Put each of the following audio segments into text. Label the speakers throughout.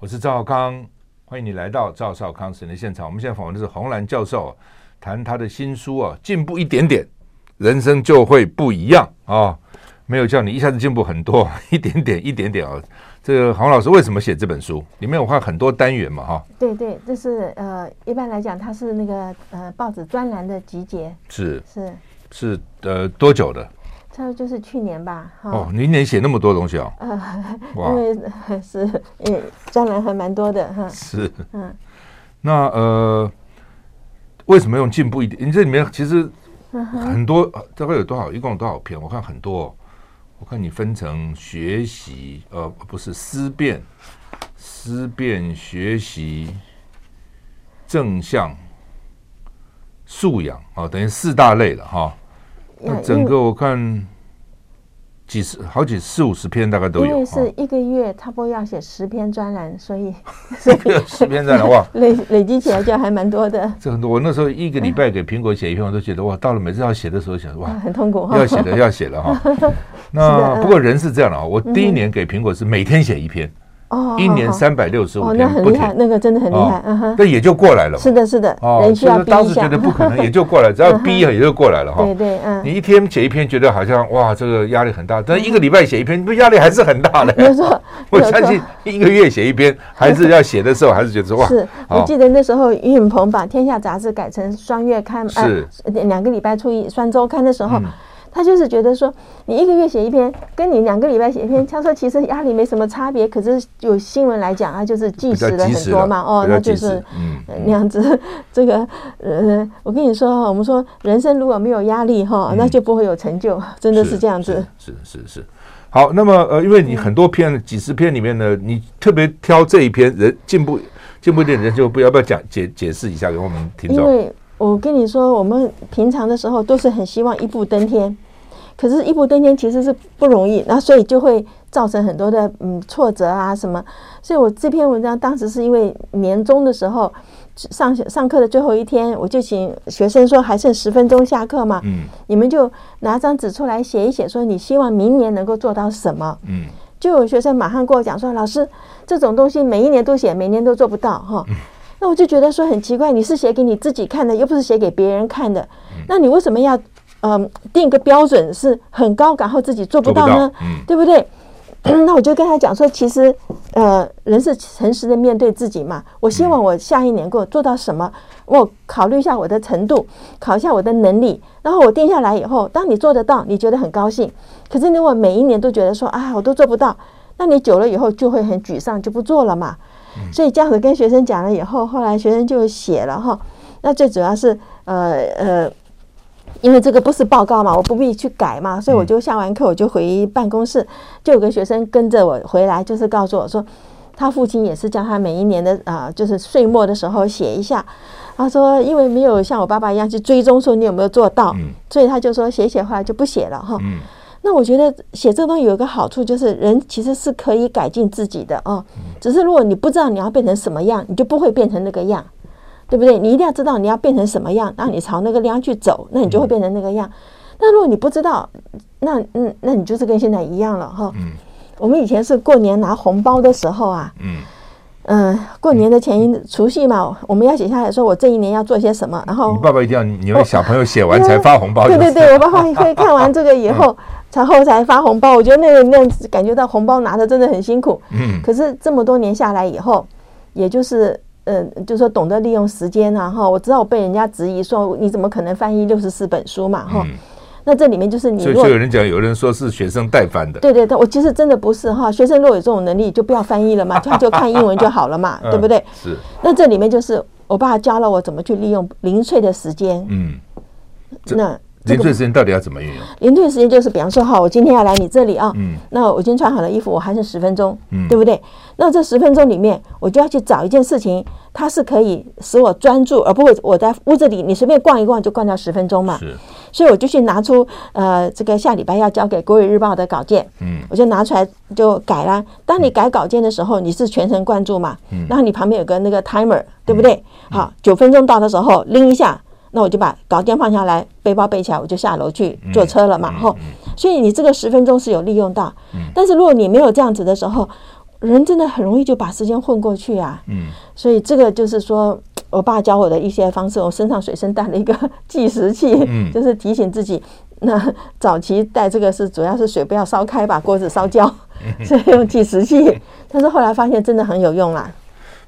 Speaker 1: 我是赵少康，欢迎你来到赵少康时间的现场。我们现在访问的是洪兰教授，谈他的新书啊，进步一点点，人生就会不一样啊。没有叫你一下子进步很多，一点点，一点点啊。这个洪老师为什么写这本书？里面有画很多单元嘛，哈。
Speaker 2: 对对，这是呃，一般来讲，它是那个呃报纸专栏的集结。
Speaker 1: 是
Speaker 2: 是
Speaker 1: 是呃多久的？
Speaker 2: 差不多就是去年吧。
Speaker 1: 哦，你一年写那么多东西哦。
Speaker 2: 呃，因为是因为专栏还蛮多的哈。
Speaker 1: 是。嗯。那呃，为什么用进步一点？你这里面其实很多，大概有多少？一共有多少篇？我看很多。我看你分成学习，呃，不是思辨、思辨、学习、正向、素养，哦，等于四大类了哈。那整个我看。几十好几四五十篇大概都有，
Speaker 2: 因为是一个月差不多要写十篇专栏，所以
Speaker 1: 所以十篇专栏哇，
Speaker 2: 累累积起来就还蛮多的。
Speaker 1: 这很多，我那时候一个礼拜给苹果写一篇，我都觉得哇，到了每次要写的时候想哇，
Speaker 2: 很痛苦，
Speaker 1: 要写的要写了哈。那不过人是这样的啊，我第一年给苹果是每天写一篇。哦，一年三百六十五天，
Speaker 2: 那很厉害，那个真的很厉害，嗯哼，
Speaker 1: 那也就过来了。
Speaker 2: 是的，是的，
Speaker 1: 哦，所以当时觉得不可能，也就过来，只要逼也就过来了哈。
Speaker 2: 对对，嗯，
Speaker 1: 你一天写一篇，觉得好像哇，这个压力很大，但一个礼拜写一篇，不压力还是很大的。
Speaker 2: 没 错，
Speaker 1: 我相信一个月写一篇，还是要写的时候，还是觉得哇。
Speaker 2: 是我记得那时候俞允鹏把《天下》杂志改成双月刊，
Speaker 1: 是
Speaker 2: 两个礼拜出一双周刊的时候。他就是觉得说，你一个月写一篇，跟你两个礼拜写一篇，他说其实压力没什么差别。可是有新闻来讲，他就是计时了很多嘛。哦，那就是那样子。这个呃，我跟你说哈，我们说人生如果没有压力哈，那就不会有成就，真的是这样子。
Speaker 1: 是是是。好，那么呃，因为你很多篇几十篇里面呢，你特别挑这一篇人进步进步一点人就不要不要讲解解释一下给我们听众。
Speaker 2: 因为我跟你说，我们平常的时候都是很希望一步登天。可是，一步登天其实是不容易，那所以就会造成很多的嗯挫折啊什么。所以我这篇文章当时是因为年终的时候上上课的最后一天，我就请学生说还剩十分钟下课嘛，嗯，你们就拿张纸出来写一写，说你希望明年能够做到什么，嗯，就有学生马上跟我讲说，老师这种东西每一年都写，每年都做不到哈。那我就觉得说很奇怪，你是写给你自己看的，又不是写给别人看的，那你为什么要？嗯，定个标准是很高，然后自己做不到呢，嗯、对不对？那我就跟他讲说，其实呃，人是诚实的面对自己嘛。我希望我下一年给我做到什么，我考虑一下我的程度，考一下我的能力，然后我定下来以后，当你做得到，你觉得很高兴。可是如果每一年都觉得说啊，我都做不到，那你久了以后就会很沮丧，就不做了嘛。所以这样子跟学生讲了以后，后来学生就写了哈。那最主要是呃呃。因为这个不是报告嘛，我不必去改嘛，所以我就下完课我就回办公室，就有个学生跟着我回来，就是告诉我说，他父亲也是叫他每一年的啊，就是岁末的时候写一下。他说，因为没有像我爸爸一样去追踪说你有没有做到，所以他就说写写后来就不写了哈。那我觉得写这个东西有一个好处，就是人其实是可以改进自己的哦，只是如果你不知道你要变成什么样，你就不会变成那个样。对不对？你一定要知道你要变成什么样，然后你朝那个量去走，那你就会变成那个样。那如果你不知道，那嗯，那你就是跟现在一样了哈。嗯。我们以前是过年拿红包的时候啊，嗯嗯，过年的前一除夕嘛，我们要写下来说我这一年要做些什么，然后
Speaker 1: 你爸爸一定要你们小朋友写完才发红包。对
Speaker 2: 对对，我爸爸会看完这个以后，然后才发红包。我觉得那个那样感觉到红包拿的真的很辛苦。嗯。可是这么多年下来以后，也就是。嗯，就是说懂得利用时间啊，哈！我知道我被人家质疑说，你怎么可能翻译六十四本书嘛，哈、嗯！那这里面就是你，
Speaker 1: 所以就有人讲，有人说是学生代翻的，
Speaker 2: 对对对，我其实真的不是哈。学生如果有这种能力，就不要翻译了嘛，他 就看英文就好了嘛，对不对？
Speaker 1: 是。
Speaker 2: 那这里面就是我爸教了我怎么去利用零碎的时间，嗯，那。
Speaker 1: 零碎时间到底要怎么运用？
Speaker 2: 零碎时间就是，比方说，哈，我今天要来你这里啊，嗯，那我已经穿好了衣服，我还剩十分钟，嗯，对不对？那这十分钟里面，我就要去找一件事情，它是可以使我专注，而不会我在屋子里你随便逛一逛就逛掉十分钟嘛。是，所以我就去拿出呃这个下礼拜要交给《国语日报》的稿件，嗯，我就拿出来就改了。当你改稿件的时候，你是全神贯注嘛，嗯，然后你旁边有个那个 timer，对不对？好，九分钟到的时候拎一下。那我就把稿件放下来，背包背起来，我就下楼去坐车了嘛。吼，所以你这个十分钟是有利用到。但是如果你没有这样子的时候，人真的很容易就把时间混过去啊。
Speaker 1: 嗯，
Speaker 2: 所以这个就是说我爸教我的一些方式，我身上随身带了一个 计时器，嗯，就是提醒自己。那早期带这个是主要是水不要烧开，把锅子烧焦，所以用计时器。但是后来发现真的很有用啦。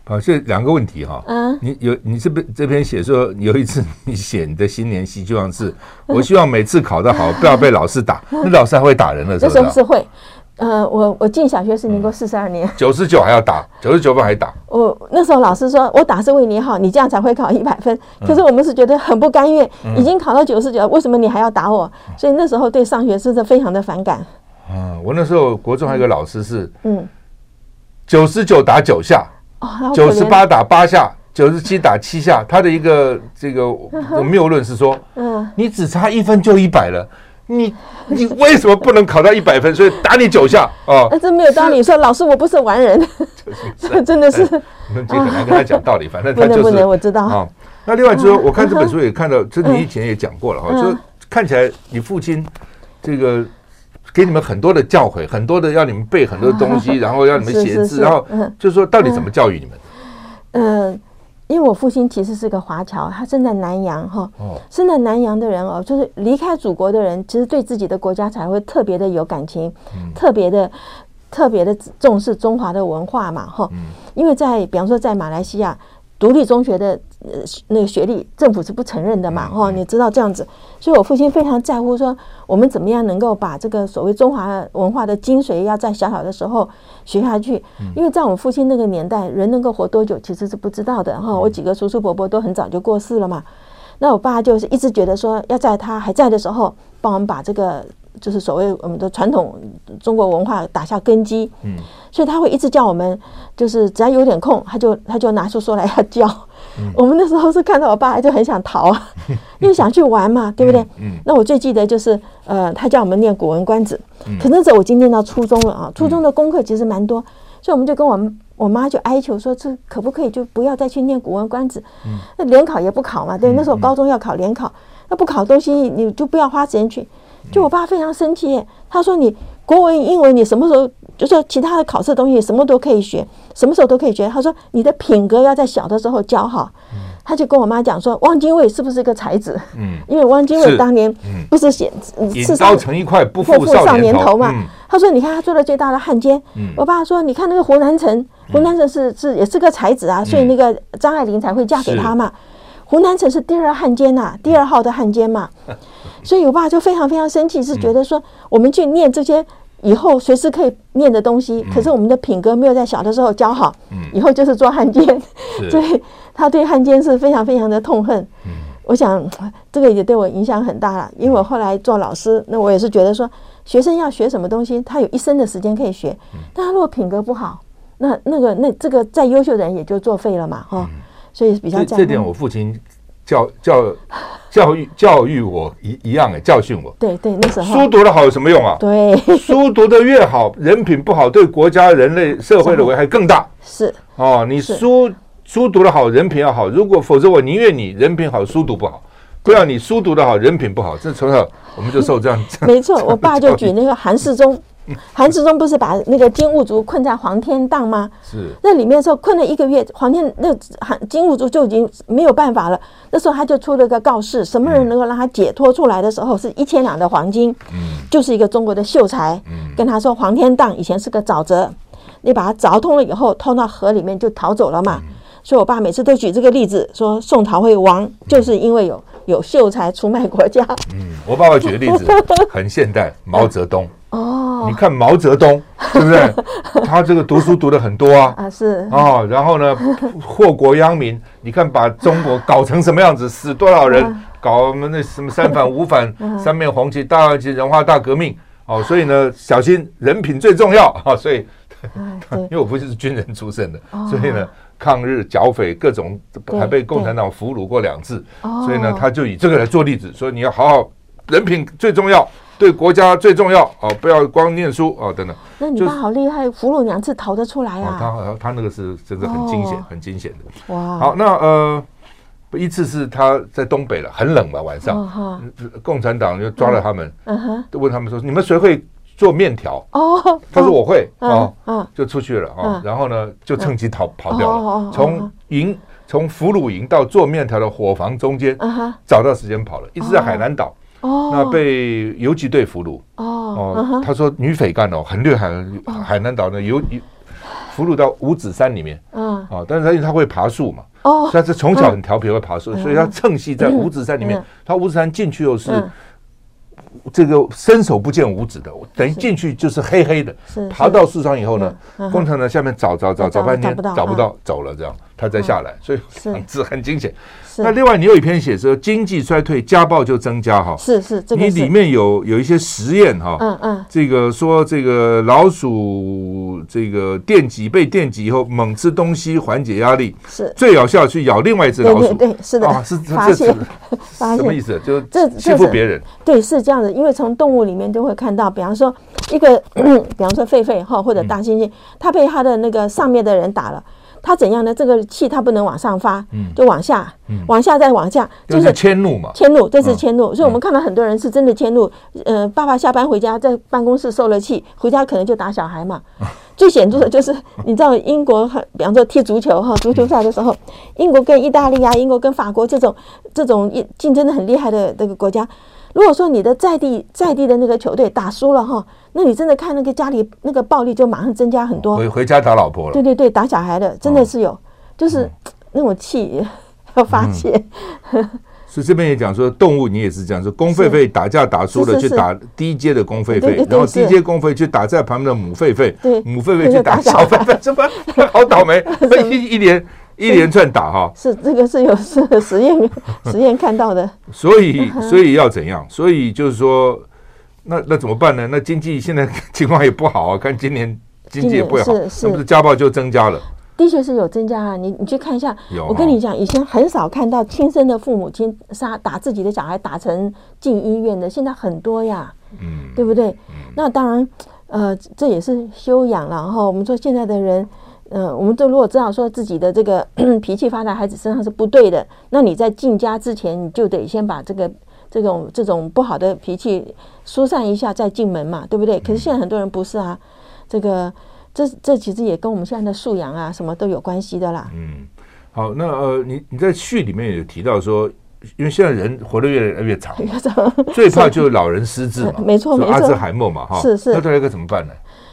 Speaker 1: 好，这两个问题哈。嗯，你有你这边这篇写说有一次你写你的新年希望是，我希望每次考得好，不要被老师打。那老师还会打人了，是不是？
Speaker 2: 这时候是会。呃，我我进小学是民国四十二年，
Speaker 1: 九十九还要打，九十九分还打。
Speaker 2: 我那时候老师说，我打是为你好，你这样才会考一百分。可是我们是觉得很不甘愿，已经考到九十九，为什么你还要打我？所以那时候对上学真的非常的反感。
Speaker 1: 啊，我那时候国中还有一个老师是，嗯，九十九打九下，九十八打八下，九十七打七下。他的一个这个 谬论是说，嗯，你只差一分就一百了。你你为什么不能考到一百分？所以打你九下啊！
Speaker 2: 那这没有道理。说老师，我不是完人，真的是。
Speaker 1: 你们很难跟他讲道理，反正他就是。
Speaker 2: 不能，我知道。
Speaker 1: 啊，那另外就是说，我看这本书也看到，这你以前也讲过了哈，就看起来你父亲这个给你们很多的教诲，很多的要你们背很多东西，然后要你们写字，然后就是说到底怎么教育你们？
Speaker 2: 嗯。因为我父亲其实是个华侨，他生在南洋哈，生在南洋的人哦，就是离开祖国的人，其实对自己的国家才会特别的有感情，特别的特别的重视中华的文化嘛哈。因为在比方说在马来西亚。独立中学的呃那个学历，政府是不承认的嘛？哦，你知道这样子，所以我父亲非常在乎说，我们怎么样能够把这个所谓中华文化的精髓，要在小小的时候学下去。因为在我们父亲那个年代，人能够活多久其实是不知道的哈。我几个叔叔伯伯都很早就过世了嘛，那我爸就是一直觉得说，要在他还在的时候，帮我们把这个。就是所谓我们的传统中国文化打下根基，嗯，所以他会一直叫我们，就是只要有点空，他就他就拿出书来要教。我们那时候是看到我爸就很想逃啊，因为想去玩嘛，对不对？嗯，那我最记得就是呃，他叫我们念《古文观止》，可那时候我已经念到初中了啊，初中的功课其实蛮多，所以我们就跟我们我妈就哀求说，这可不可以就不要再去念《古文观止》？那联考也不考嘛，对，那时候高中要考联考，那不考东西你就不要花时间去。就我爸非常生气，他说：“你国文、英文，你什么时候就说其他的考试东西，什么都可以学，什么时候都可以学。”他说：“你的品格要在小的时候教好。”他就跟我妈讲说：“汪精卫是不是个才子？嗯，因为汪精卫当年不是写
Speaker 1: 刺刀成一块，不负少年头嘛。”
Speaker 2: 他说：“你看他做了最大的汉奸。”我爸说：“你看那个胡南城，胡南城是是也是个才子啊，所以那个张爱玲才会嫁给他嘛。胡兰成是第二汉奸呐，第二号的汉奸嘛。”所以，我爸就非常非常生气，是觉得说，我们去念这些以后随时可以念的东西，可是我们的品格没有在小的时候教好，以后就是做汉奸，所以他对汉奸是非常非常的痛恨。我想这个也对我影响很大了，因为我后来做老师，那我也是觉得说，学生要学什么东西，他有一生的时间可以学，但他如果品格不好，那那个那这个再优秀的人也就作废了嘛，哈。所以比较
Speaker 1: 这点，我父亲。教教 教育教育我一一样哎，教训我。
Speaker 2: 对对，那时候
Speaker 1: 书读的好有什么用啊？
Speaker 2: 对，
Speaker 1: 书读的越好，人品不好，对国家、人类、社会的危害更大。
Speaker 2: 是
Speaker 1: 哦，你书书读的好，人品要好。如果否则，我宁愿你人品好，书读不好，不要你书读的好，人品不好。这从小我们就受这样。
Speaker 2: 没错，我爸就举那个韩世忠。韩世忠不是把那个金兀术困在黄天荡吗？是。那里面时候困了一个月，黄天那韩金兀术就已经没有办法了。那时候他就出了个告示，什么人能够让他解脱出来的时候，是一千两的黄金。嗯。就是一个中国的秀才，跟他说黄天荡以前是个沼泽，你把它凿通了以后，通到河里面就逃走了嘛。所以我爸每次都举这个例子，说宋朝会亡，就是因为有有秀才出卖国家。嗯，
Speaker 1: 我爸爸举的例子很现代，毛泽东。哦，你看毛泽东，对不对？他这个读书读的很多啊，啊是。哦，然后呢，祸国殃民，你看把中国搞成什么样子，死多少人，搞我们那什么三反五反，三面红旗，大旗文化大革命，哦，所以呢，小心人品最重要。啊，所以，因为我父亲是军人出身的，所以呢，抗日剿匪各种还被共产党俘虏过两次，所以呢，他就以这个来做例子，说你要好好，人品最重要。对国家最重要哦，不要光念书哦，等等。
Speaker 2: 那你爸好厉害，俘虏两次逃得出来啊！
Speaker 1: 他他那个是真的很惊险，很惊险的。哇！好，那呃，一次是他在东北了，很冷嘛，晚上，共产党就抓了他们，问他们说：“你们谁会做面条。
Speaker 2: 哦，
Speaker 1: 他说我会
Speaker 2: 哦，嗯，
Speaker 1: 就出去了啊，然后呢就趁机逃跑掉了，
Speaker 2: 从
Speaker 1: 营从俘虏营到做面条的伙房中间，找到时间跑了，一直在海南岛。哦，那被游击队俘虏。哦，哦，他说女匪干哦很厉害，海南岛的游俘虏到五指山里面。嗯，啊，但是他因为他会爬树嘛。哦，他是从小很调皮，会爬树，所以他趁隙在五指山里面。他五指山进去又是这个伸手不见五指的，等于进去就是黑黑的。爬到树上以后呢，工程呢下面找找找找半天找不到，走了这样，他再下来，所以很很惊险。那另外，你有一篇写说经济衰退，家暴就增加哈。
Speaker 2: 是是，
Speaker 1: 你里面有有一些实验哈。嗯嗯。这个说这个老鼠这个电击被电击以后猛吃东西缓解压力，是最有效去咬另外一只老鼠。
Speaker 2: 对，是的。啊，
Speaker 1: 是发现什么意思？就这欺负别人。
Speaker 2: 对，是这样的，因为从动物里面都会看到，比方说一个，比方说狒狒哈或者大猩猩，它被它的那个上面的人打了。他怎样呢？这个气他不能往上发，就往下，往下再往下，
Speaker 1: 就是迁怒嘛。
Speaker 2: 迁怒，这是迁怒。所以我们看到很多人是真的迁怒。呃，爸爸下班回家，在办公室受了气，回家可能就打小孩嘛。最显著的就是，你知道英国，比方说踢足球哈，足球赛的时候，英国跟意大利啊，英国跟法国这种这种竞争的很厉害的这个国家。如果说你的在地在地的那个球队打输了哈，那你真的看那个家里那个暴力就马上增加很多。
Speaker 1: 回回家打老婆了。
Speaker 2: 对对对，打小孩的真的是有，就是那种气 要发泄。
Speaker 1: 所以这边也讲说，动物你也是这样说，公狒狒打架打输了去打低阶的公狒狒，然后低阶公狒去打在旁边的母狒狒，母狒狒去打小狒狒，怎么 好倒霉？一一连。一连串打哈，
Speaker 2: 是这个是有是实验实验看到的。
Speaker 1: 所以所以要怎样？所以就是说，那那怎么办呢？那经济现在 情况也不好啊，看今年经济也不好，是不是家暴就增加了？
Speaker 2: 的确是有增加啊，你你去看一下。有，我跟你讲，以前很少看到亲生的父母亲杀打自己的小孩打成进医院的，现在很多呀，嗯，对不对？那当然，呃，这也是修养了。然后我们说现在的人。嗯、呃，我们都如果知道说自己的这个 脾气发在孩子身上是不对的，那你在进家之前，你就得先把这个 这种这种不好的脾气疏散一下，再进门嘛，对不对？可是现在很多人不是啊，这个这这其实也跟我们现在的素养啊什么都有关系的啦。
Speaker 1: 嗯，好，那呃，你你在序里面也有提到说，因为现在人活得越来越长，最怕就是老人失智嘛，
Speaker 2: 没错没错，
Speaker 1: 阿兹海默嘛哈，
Speaker 2: 是是，
Speaker 1: 那这个怎么办呢？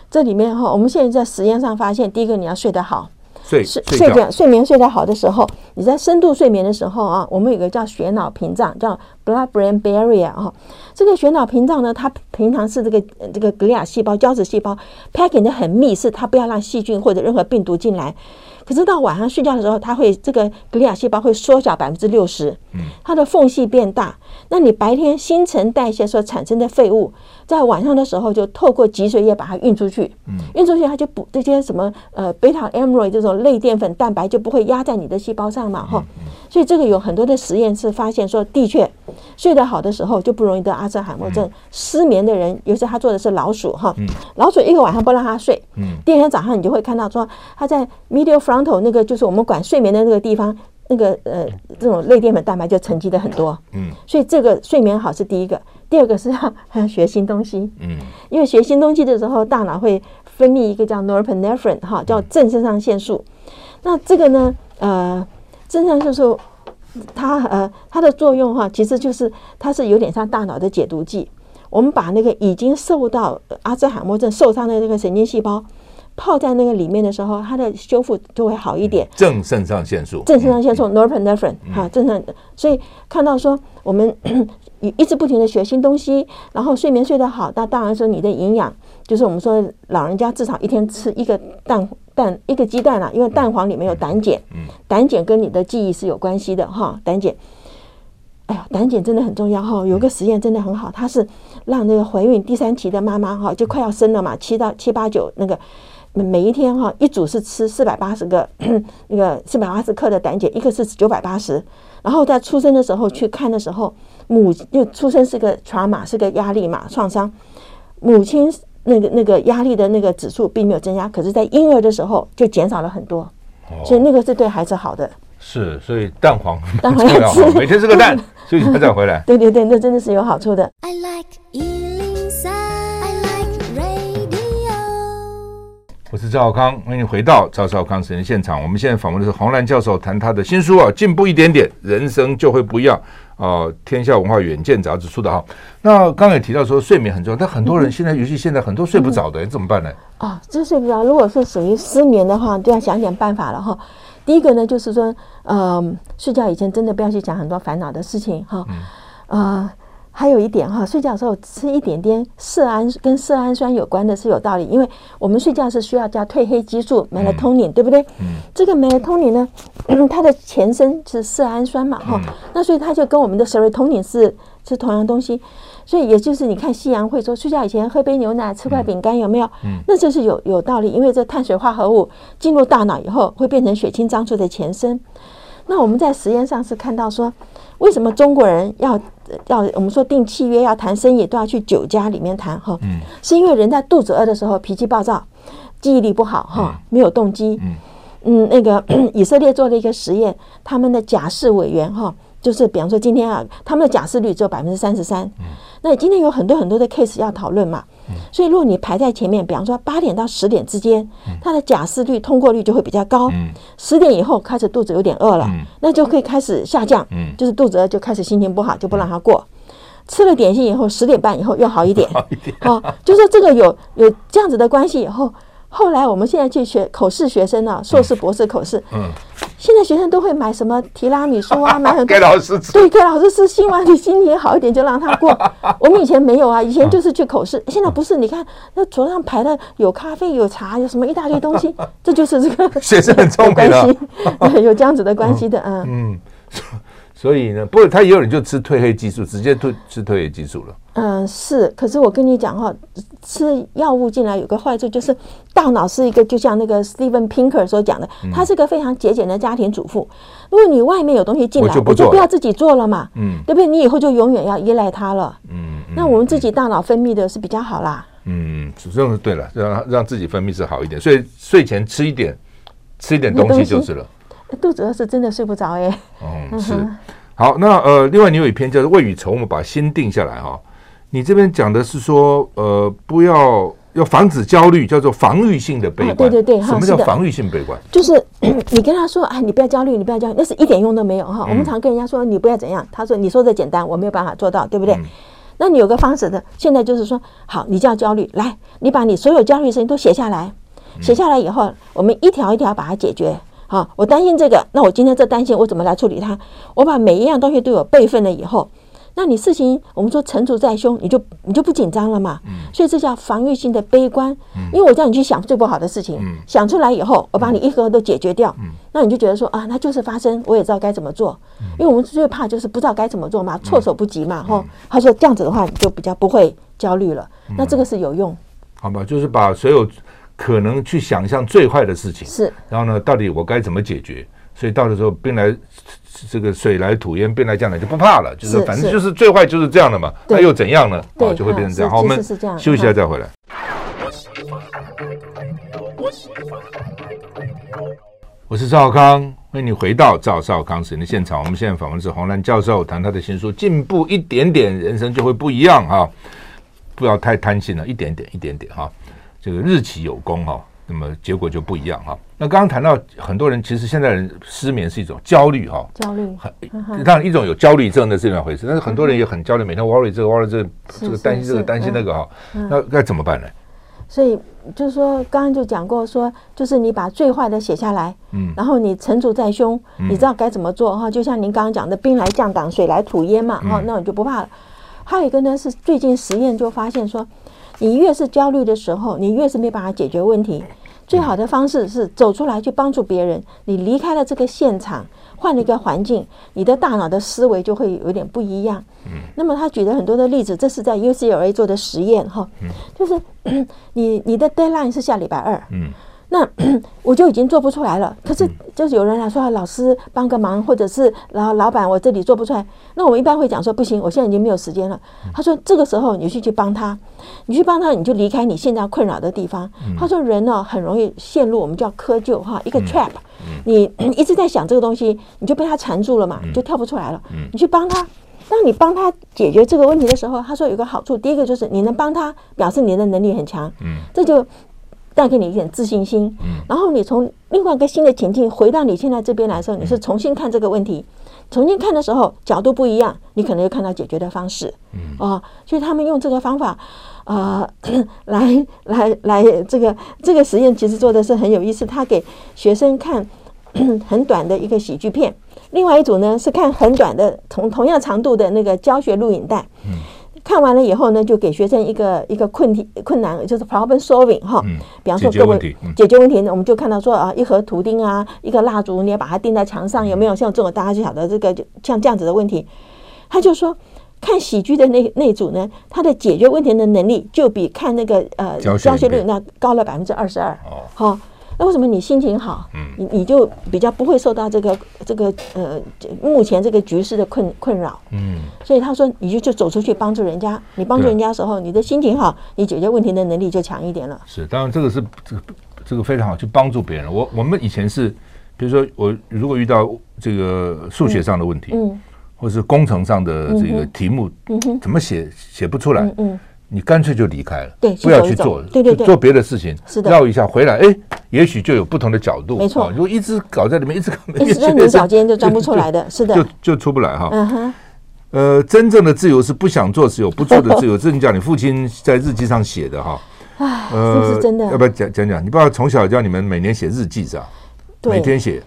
Speaker 2: 这里面哈，我们现在在实验上发现，第一个你要睡得好，
Speaker 1: 睡
Speaker 2: 睡睡觉睡眠睡得好的时候，你在深度睡眠的时候啊，我们有个叫血脑屏障，叫 blood-brain barrier 啊。这个血脑屏障呢，它平常是这个这个格里亚细胞、胶质细胞 packing 的很密，是它不要让细菌或者任何病毒进来。可是到晚上睡觉的时候，它会这个格里亚细胞会缩小百分之六十，它的缝隙变大。那你白天新陈代谢所产生的废物，在晚上的时候就透过脊髓液把它运出去，运出去它就补这些什么呃贝塔 amyloid 这种类淀粉蛋白就不会压在你的细胞上嘛哈。所以这个有很多的实验是发现说，的确睡得好的时候就不容易得阿兹海默症。失眠的人，尤其他做的是老鼠哈，老鼠一个晚上不让他睡，第二天早上你就会看到说他在 medial frontal。那个就是我们管睡眠的那个地方，那个呃，这种类淀粉蛋白就沉积的很多。嗯，所以这个睡眠好是第一个，第二个是要要学新东西。嗯，因为学新东西的时候，大脑会分泌一个叫 norepinephrine 哈，叫正肾上腺素。那这个呢，呃，正肾上腺素它呃它的作用哈，其实就是它是有点像大脑的解毒剂。我们把那个已经受到阿兹海默症受伤的那个神经细胞。泡在那个里面的时候，它的修复就会好一点。
Speaker 1: 正肾上腺素，
Speaker 2: 正肾上腺素 norepinephrine 哈，正肾。所以看到说我们 一直不停的学新东西，然后睡眠睡得好，那当然说你的营养就是我们说老人家至少一天吃一个蛋蛋一个鸡蛋啊，因为蛋黄里面有胆碱，胆碱跟你的记忆是有关系的哈，胆碱。哎呀，胆碱真的很重要哈，有个实验真的很好，它是让那个怀孕第三期的妈妈哈，就快要生了嘛，七到七八九那个。每一天哈，一组是吃四百八十个 那个四百八十克的胆碱，一个是九百八十。然后在出生的时候去看的时候，母就出生是个 trauma，是个压力嘛，创伤。母亲那个那个压力的那个指数并没有增加，可是在婴儿的时候就减少了很多。所以那个是对孩子好的。
Speaker 1: 是，所以蛋黄 蛋黄要吃，每天吃个蛋，休息一下再回来。
Speaker 2: 对对对，那真的是有好处的。
Speaker 1: I like 我是赵少康，欢迎回到赵少康实验现场。我们现在访问的是洪兰教授，谈他的新书啊，进步一点点，人生就会不一样啊、呃。天下文化远见杂志出的哈。那刚才也提到说睡眠很重要，但很多人现在，嗯、尤其现在很多睡不着的，嗯、怎么办呢？
Speaker 2: 啊、真，睡不着，如果是属于失眠的话，就要想点办法了哈。第一个呢，就是说，呃，睡觉以前真的不要去想很多烦恼的事情哈。嗯。呃还有一点哈，睡觉的时候吃一点点色胺跟色氨酸有关的是有道理，因为我们睡觉是需要叫褪黑激素 melatonin，对不对？嗯。这个 melatonin 呢，它的前身是色氨酸嘛，哈。那所以它就跟我们的 serotonin 是是同样东西，所以也就是你看西洋会说睡觉以前喝杯牛奶，吃块饼干有没有？嗯。那这是有有道理，因为这碳水化合物进入大脑以后会变成血清张素的前身。那我们在实验上是看到说。为什么中国人要要我们说订契约要谈生意都要去酒家里面谈哈？嗯，是因为人在肚子饿的时候脾气暴躁，记忆力不好哈，没有动机。嗯嗯，那个 以色列做了一个实验，他们的假释委员哈。就是比方说今天啊，他们的假释率只有百分之三十三。那今天有很多很多的 case 要讨论嘛。所以如果你排在前面，比方说八点到十点之间，他的假释率通过率就会比较高。十点以后开始肚子有点饿了，那就可以开始下降。就是肚子饿就开始心情不好，就不让他过。吃了点心以后，十点半以后又好一点。好，就是这个有有这样子的关系以后。后来我们现在去学口试学生啊，硕士、博士口试。嗯。现在学生都会买什么提拉米苏啊，买很多给老师吃。对，给老师吃，希望你心情好一点，就让他过。我们以前没有啊，以前就是去口试。现在不是，你看那桌上排的有咖啡、有茶，有什么一大堆东西，这就是这个学生很聪明的，有这样子的关系的，嗯。嗯。
Speaker 1: 所以呢，不过他也有人就吃褪黑激素，直接褪吃褪黑激素了。
Speaker 2: 嗯，是。可是我跟你讲哈，吃药物进来有个坏处，就是大脑是一个，就像那个 Steven Pinker 所讲的，他是个非常节俭的家庭主妇。如果你外面有东西进来，我就不要自己做了嘛，嗯，对不对？你以后就永远要依赖它了。嗯，那我们自己大脑分泌的是比较好啦。
Speaker 1: 嗯，这样是对了，让让自己分泌是好一点。所以睡前吃一点，吃一点东西就是了。
Speaker 2: 肚子饿是真的睡不着哎。
Speaker 1: 嗯，是。好，那呃，另外你有一篇叫做《未雨绸缪》，把心定下来哈。你这边讲的是说，呃，不要要防止焦虑，叫做防御性的悲观。
Speaker 2: 对对对，
Speaker 1: 什么叫防御性悲观？
Speaker 2: 就是你跟他说，哎，你不要焦虑，你不要焦虑，那是一点用都没有哈。我们常跟人家说，你不要怎样，他说你说的简单，我没有办法做到，对不对？那你有个方式的，现在就是说，好，你就要焦虑，来，你把你所有焦虑的事情都写下来，写下来以后，我们一条一条把它解决。好，我担心这个，那我今天这担心我怎么来处理它？我把每一样东西都有备份了以后，那你事情我们说成竹在胸，你就你就不紧张了嘛。嗯。所以这叫防御性的悲观。嗯。因为我叫你去想最不好的事情，嗯。想出来以后，我把你一个个都解决掉。嗯。那你就觉得说啊，那就是发生，我也知道该怎么做。嗯。因为我们最怕就是不知道该怎么做嘛，措手不及嘛。哈。他说这样子的话，你就比较不会焦虑了。那这个是有用。
Speaker 1: 好吧，就是把所有。可能去想象最坏的事情，
Speaker 2: 是，
Speaker 1: 然后呢，到底我该怎么解决？所以到的时候，兵来这个水来土掩，兵来将挡就不怕了，就是反正就是最坏就是这样的嘛，那又怎样呢？啊，就会变成这样。好，我们休息一下再回来。我是赵少康，欢迎你回到赵少康时间的现场。我们现在访问是洪兰教授，谈他的新书《进步一点点，人生就会不一样》哈，不要太贪心了，一点点，一点点哈。这个日期有功哈，那么结果就不一样哈。那刚刚谈到很多人，其实现在人失眠是一种焦虑哈，
Speaker 2: 焦虑
Speaker 1: 很当然一种有焦虑症的这两回事，但是很多人也很焦虑，每天 worry 这个 worry 这个这个担心这个担心那个哈，那该怎么办呢？
Speaker 2: 所以就是说，刚刚就讲过说，就是你把最坏的写下来，嗯，然后你成竹在胸，你知道该怎么做哈。就像您刚刚讲的，兵来将挡，水来土掩嘛，哈，那你就不怕了。还有一个呢，是最近实验就发现说。你越是焦虑的时候，你越是没办法解决问题。最好的方式是走出来去帮助别人。你离开了这个现场，换了一个环境，你的大脑的思维就会有点不一样。嗯。那么他举了很多的例子，这是在 UCLA 做的实验哈。嗯。就是你你的 deadline 是下礼拜二。嗯。那 我就已经做不出来了。可是就是有人来说，老师帮个忙，或者是然后老板我这里做不出来。那我们一般会讲说，不行，我现在已经没有时间了。他说这个时候你去去帮他，你去帮他，你就离开你现在困扰的地方。他说人呢很容易陷入我们叫窠臼哈，一个 trap。你一直在想这个东西，你就被他缠住了嘛，就跳不出来了。你去帮他，当你帮他解决这个问题的时候，他说有个好处，第一个就是你能帮他，表示你的能力很强。这就。带给你一点自信心。嗯，然后你从另外一个新的情境回到你现在这边来的时候，你是重新看这个问题，重新看的时候角度不一样，你可能又看到解决的方式。嗯，哦，所以他们用这个方法，呃，来来来，这个这个实验其实做的是很有意思。他给学生看 很短的一个喜剧片，另外一组呢是看很短的同同样长度的那个教学录影带。嗯。看完了以后呢，就给学生一个一个困题困难，就是 problem solving 哈。嗯。比方说各位解决问题，呢，我们就看到说啊，一盒图钉啊，一个蜡烛，你要把它钉在墙上，有没有像这种大家就晓得这个就像这样子的问题？他就说，看喜剧的那那组呢，他的解决问题的能力就比看那个呃教学率那高了百分之二十二。哦。好。那为什么你心情好，你你就比较不会受到这个这个呃目前这个局势的困困扰？嗯，所以他说你就就走出去帮助人家，你帮助人家的时候，你的心情好，你解决问题的能力就强一点了。
Speaker 1: 是，当然这个是这个这个非常好，去帮助别人。我我们以前是，比如说我如果遇到这个数学上的问题，嗯，或是工程上的这个题目，嗯怎么写写不出来，嗯。你干脆就离开了，
Speaker 2: 对，
Speaker 1: 不要去做，
Speaker 2: 对对对，
Speaker 1: 做别的事情，
Speaker 2: 是的，
Speaker 1: 绕一下回来，哎，也许就有不同的角度，
Speaker 2: 没错。
Speaker 1: 如果一直搞在里面，一直搞
Speaker 2: 一直钻牛角尖就钻不出来的，是的，
Speaker 1: 就就出不来哈。嗯哼，呃，真正的自由是不想做是有不做的自由，这你讲你父亲在日记上写的哈，
Speaker 2: 哎，是不是真的？
Speaker 1: 要不要讲讲讲？你爸爸从小叫你们每年写日记是吧？每天写，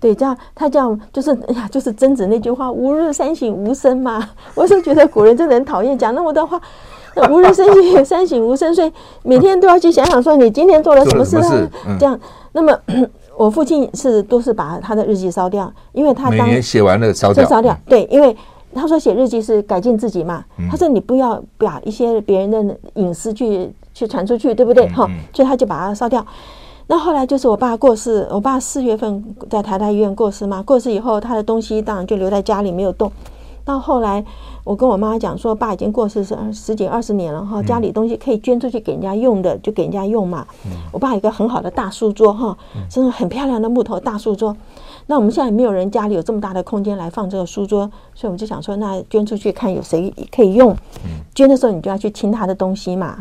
Speaker 2: 对，这样他这样就是哎呀，就是曾子那句话“吾日三省吾身”嘛。我是觉得古人真的很讨厌讲那么多话。吾日三省三省吾身，所以每天都要去想想说你今天做了什么事啊？这样，那么 我父亲是都是把他的日记烧掉，因为他当
Speaker 1: 每年写完了烧掉，
Speaker 2: 烧掉。对，因为他说写日记是改进自己嘛。他说你不要把一些别人的隐私去去传出去，对不对？哈，所以他就把它烧掉。那后来就是我爸过世，我爸四月份在台大医院过世嘛。过世以后，他的东西当然就留在家里没有动。到后来。我跟我妈讲说，爸已经过世十十几二十年了哈，家里东西可以捐出去给人家用的，就给人家用嘛。我爸有一个很好的大书桌哈，真的很漂亮的木头大书桌。那我们现在没有人家里有这么大的空间来放这个书桌，所以我们就想说，那捐出去看有谁可以用。捐的时候你就要去清他的东西嘛。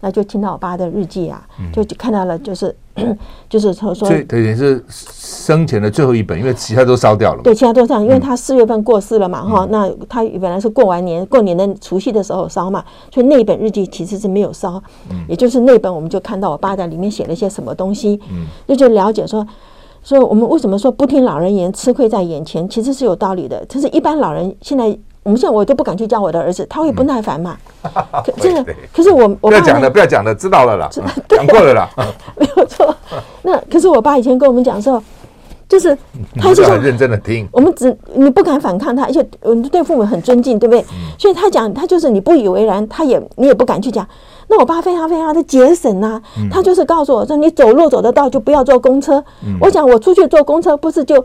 Speaker 2: 那就听到我爸的日记啊，就看到了，就是 就是说说，
Speaker 1: 这等于是生前的最后一本，因为其他都烧掉了。
Speaker 2: 对，其他都烧，因为他四月份过世了嘛，哈，那他本来是过完年过年的除夕的时候烧嘛，所以那一本日记其实是没有烧，也就是那本我们就看到我爸在里面写了一些什么东西，嗯，那就了解说。所以我们为什么说不听老人言，吃亏在眼前？其实是有道理的。就是一般老人现在，我们现在我都不敢去教我的儿子，他会不耐烦嘛。真的，可是我我
Speaker 1: 不要讲了，不要讲了，知道了啦，讲过了啦，
Speaker 2: 没有错。那可是我爸以前跟我们讲说，就是他就很认真的听，我们只你不敢反抗他，而且我们对父母很尊敬，对不对？所以他讲他就是你不以为然，他也你也不敢去讲。那我爸非常非常的节省呐，他就是告诉我说，你走路走得到就不要坐公车。我想我出去坐公车不是就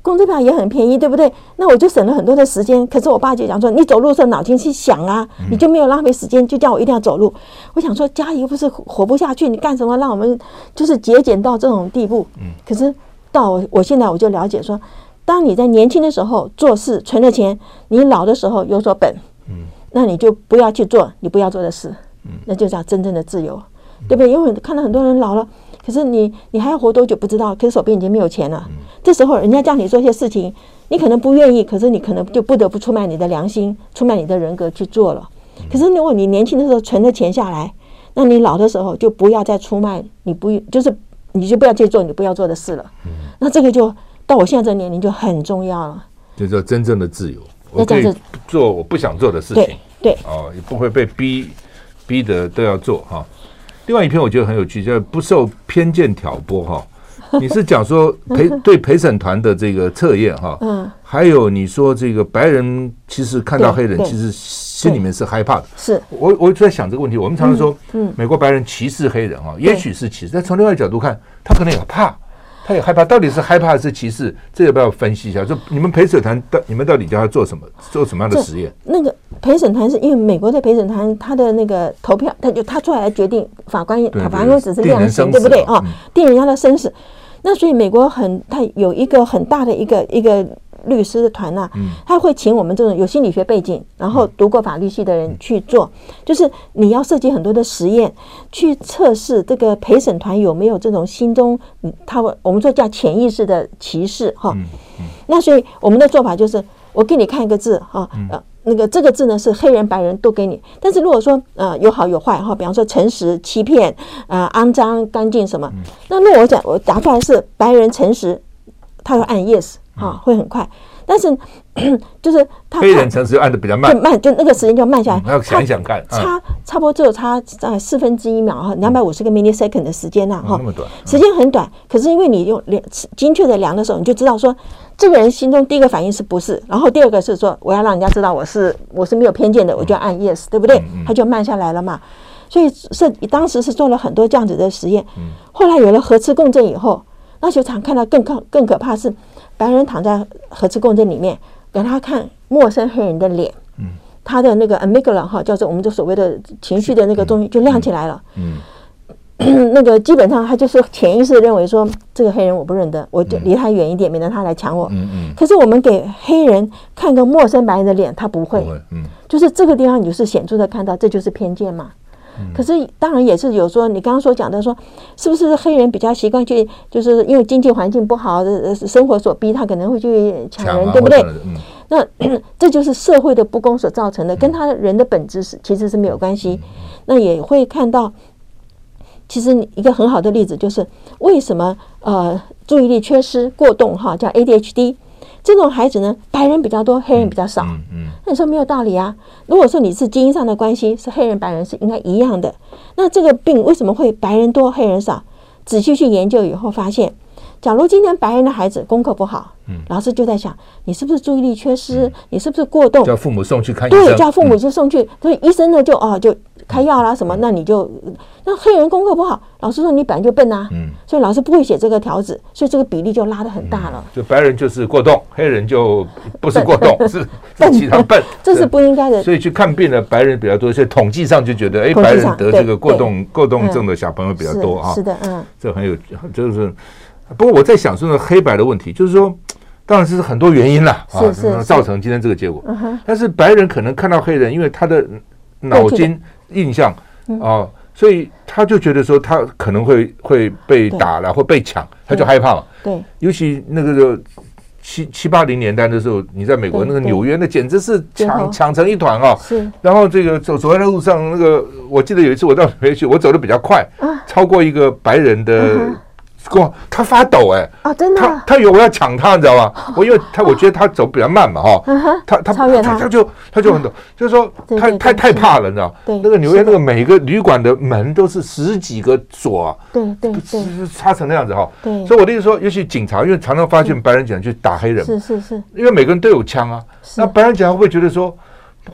Speaker 2: 公车票也很便宜，对不对？那我就省了很多的时间。可是我爸就讲说，你走路的时候脑筋去想啊，你就没有浪费时间，就叫我一定要走路。我想说家里又不是活不下去，你干什么让我们就是节俭到这种地步？可是到我我现在我就了解说，当你在年轻的时候做事存了钱，你老的时候有所本，那你就不要去做你不要做的事。那就叫真正的自由，对不对？因为看到很多人老了，可是你你还要活多久不知道，可是手边已经没有钱了。这时候人家叫你做些事情，你可能不愿意，可是你可能就不得不出卖你的良心，出卖你的人格去做了。可是如果你年轻的时候存着钱下来，那你老的时候就不要再出卖，你不就是你就不要去做你不要做的事了。那这个就到我现在这年龄就很重要了，
Speaker 1: 就叫真正的自由。我可以做我不想做的事情，
Speaker 2: 对
Speaker 1: 哦，也不会被逼。逼得都要做哈，另外一篇我觉得很有趣，叫不受偏见挑拨哈。你是讲说陪对陪审团的这个测验哈，嗯，还有你说这个白人其实看到黑人其实心里面是害怕的。
Speaker 2: 是。
Speaker 1: 我我就在想这个问题，我们常常说，嗯，美国白人歧视黑人哈，也许是歧视，但从另外角度看，他可能也怕。他也害怕，到底是害怕还是歧视？这要不要分析一下？就你们陪审团到你们到底叫他做什么？做什么样的实验？
Speaker 2: 那个陪审团是因为美国的陪审团，他的那个投票，他就他出来决定法官，法官只是量刑，对不对啊？定人家的生死。那所以美国很，他有一个很大的一个一个律师的团呐，他会请我们这种有心理学背景，然后读过法律系的人去做，就是你要设计很多的实验，去测试这个陪审团有没有这种心中，他我们说叫潜意识的歧视哈。那所以我们的做法就是，我给你看一个字哈，呃，那个这个字呢是黑人白人都给你，但是如果说呃有好有坏哈，比方说诚实、欺骗、呃肮脏、干净什么，那如果我讲我答出来是白人诚实。他会按 yes 哈，会很快，但是 就是他
Speaker 1: 黑人城市按的比较慢，
Speaker 2: 慢就那个时间就慢下来。
Speaker 1: 要想一想看，
Speaker 2: 差差不多只有差在四分之一秒哈，两百五十个 millisecond 的时间呐哈，
Speaker 1: 那么短，
Speaker 2: 时间很短。可是因为你用量精确的量的时候，你就知道说这个人心中第一个反应是不是，然后第二个是说我要让人家知道我是我是没有偏见的，我就按 yes，对不对？他就慢下来了嘛。所以是当时是做了很多这样子的实验，后来有了核磁共振以后。那球场看到更可更可怕是，白人躺在核磁共振里面，给他看陌生黑人的脸，他的那个 amygdala 哈，叫做我们这所谓的情绪的那个东西就亮起来了，那个基本上他就是潜意识认为说这个黑人我不认得，我就离他远一点，免得他来抢我。可是我们给黑人看个陌生白人的脸，他不会，就是这个地方你就是显著的看到，这就是偏见嘛。可是当然也是有说，你刚刚所讲的说，是不是黑人比较习惯去，就是因为经济环境不好，生活所逼，他可能会去抢人，对不对？那 这就是社会的不公所造成的，跟他人的本质是其实是没有关系。那也会看到，其实一个很好的例子就是为什么呃注意力缺失过动哈叫 ADHD。这种孩子呢，白人比较多，黑人比较少。嗯，嗯，那你说没有道理啊？如果说你是基因上的关系，是黑人白人是应该一样的，那这个病为什么会白人多黑人少？仔细去研究以后发现，假如今天白人的孩子功课不好，嗯，老师就在想，你是不是注意力缺失？嗯，你是不是过动？
Speaker 1: 叫父母送去看医生。
Speaker 2: 对，叫父母就送去，所以医生呢就哦就。开药啦什么？那你就那黑人功课不好，老师说你本来就笨啊，嗯，所以老师不会写这个条子，所以这个比例就拉得很大了。
Speaker 1: 就白人就是过动，黑人就不是过动，是是其他笨，
Speaker 2: 这是不应该的。
Speaker 1: 所以去看病的白人比较多，所以统计上就觉得，哎，白人得这个过动过动症的小朋友比较多啊。
Speaker 2: 是的，嗯，
Speaker 1: 这很有，就是不过我在想说呢，黑白的问题，就是说，当然是很多原因啦，啊，造成今天这个结果。但是白人可能看到黑人，因为他的脑筋。印象啊，所以他就觉得说他可能会会被打了，或被抢，他就害怕嘛。
Speaker 2: 对，
Speaker 1: 尤其那个时候七七八零年代的时候，你在美国那个纽约，那简直是抢抢成一团啊。是。然后这个走走在路上，那个我记得有一次我到纽约去，我走的比较快，超过一个白人的。哇，他发抖哎！啊，真的，他他以为我要抢他，你知道吗？我因为他我觉得他走比较慢嘛，哈，他他他他就他就很抖，就是说太太太怕了，你知道？对，那个纽约那个每个旅馆的门都是十几个锁，对对对，插成那样子哈。对，所以我的意思说，尤其警察，因为常常发现白人警察去打黑人，是是是，因为每个人都有枪啊，那白人警察会不会觉得说